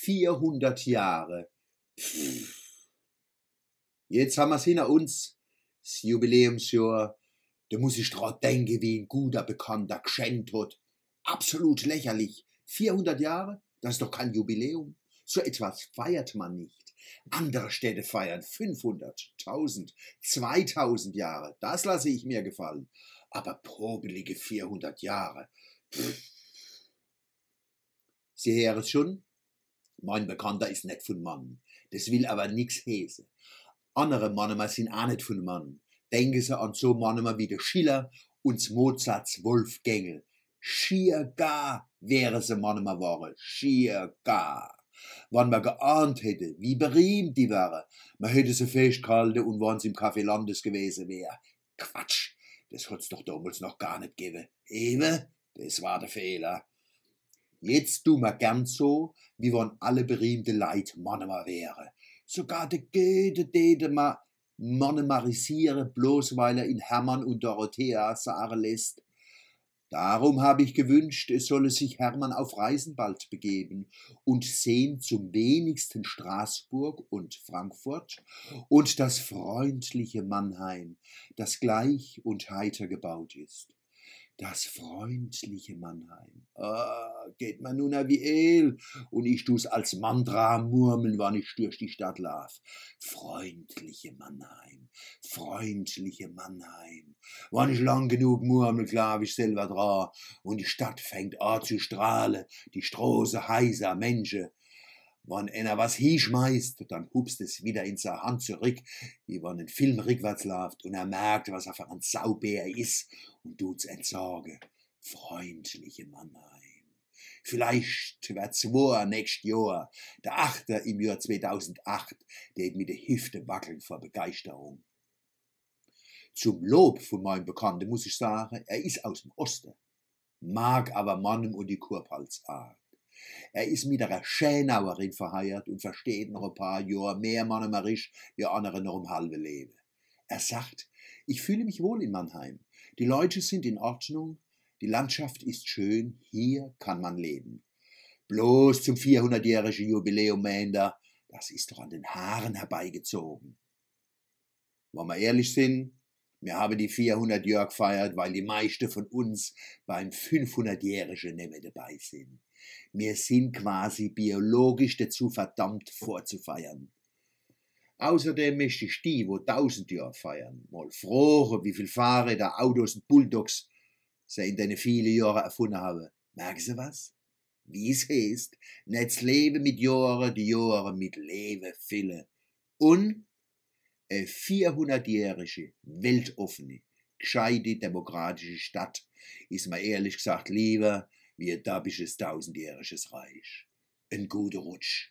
400 Jahre. Pff. Jetzt haben wir's hinter uns, das Jubiläumsjahr. Da muss ich dran denken, wie ein guter Bekannter geschenkt hat. Absolut lächerlich. 400 Jahre? Das ist doch kein Jubiläum. So etwas feiert man nicht. Andere Städte feiern 500, 1000, 2000 Jahre. Das lasse ich mir gefallen. Aber probelige 400 Jahre. Pff. Sie hören es schon? Mein Bekannter ist nicht von Mann. Das will aber nix heißen. Andere Mannema sind auch nicht von Mann. Denken Sie an so Mannema wie der Schiller und Mozarts Wolfgängel. Schier gar wäre sie Mannema waren. Schier gar. Wann man geahnt hätte, wie berühmt die wäre, man hätte sie festgehalten und wann sie im Café Landes gewesen wäre. Quatsch, das hat's doch damals noch gar nicht gegeben. Eben, das war der Fehler. Jetzt tu ma gern so, wie wann alle berühmte Leid Mannema wäre. Sogar de Goethe dete ma monemarisiere, bloß weil er in Hermann und Dorothea sagen lässt. Darum habe ich gewünscht, es solle sich Hermann auf Reisen bald begeben und sehen zum wenigsten Straßburg und Frankfurt und das freundliche Mannheim, das gleich und heiter gebaut ist. Das freundliche Mannheim. Ah, geht man nun wie El und ich tu's als Mantra murmeln, wann ich durch die Stadt lauf. Freundliche Mannheim, freundliche Mannheim. Wann ich lang genug murmel, glaub ich selber dran und die Stadt fängt an zu strahlen, die Stroße heiser Menschen. Wann einer was hinschmeißt, dann hupst es wieder in seine Hand zurück, wie wenn ein Film rückwärts läuft und er merkt, was er für ein Saubär ist und tut's entsorgen. Freundliche Mannheim. Vielleicht wird zwei nächstes Jahr, der Achte im Jahr 2008, der mit der Hüfte wackeln vor Begeisterung. Zum Lob von meinem Bekannten muss ich sagen, er ist aus dem Osten, mag aber Mannem und die Kurpals arg. Er ist mit einer Schänauerin verheiratet und versteht noch ein paar Jahre mehr Mannemerisch wie andere noch um halbe Leben. Er sagt, ich fühle mich wohl in Mannheim. Die Leute sind in Ordnung, die Landschaft ist schön, hier kann man leben. Bloß zum 400-jährigen Jubiläum, Mänder, das ist doch an den Haaren herbeigezogen. Wenn wir ehrlich sind, wir haben die 400 Jahre gefeiert, weil die meisten von uns beim 500-jährigen nicht mehr dabei sind. Wir sind quasi biologisch dazu verdammt vorzufeiern. Außerdem möchte ich die, wo tausend Jahre feiern, mal fragen, wie viel Fahrräder, Autos und Bulldogs sie in den vielen Jahren erfunden haben. Merken Sie was? Wie es heißt, nicht das Leben mit Jahren, die Jahre mit Leben füllen. Und eine 400-jährige, weltoffene, gescheite, demokratische Stadt ist mir ehrlich gesagt lieber wie ein dabisches tausendjähriges Reich. Ein guter Rutsch.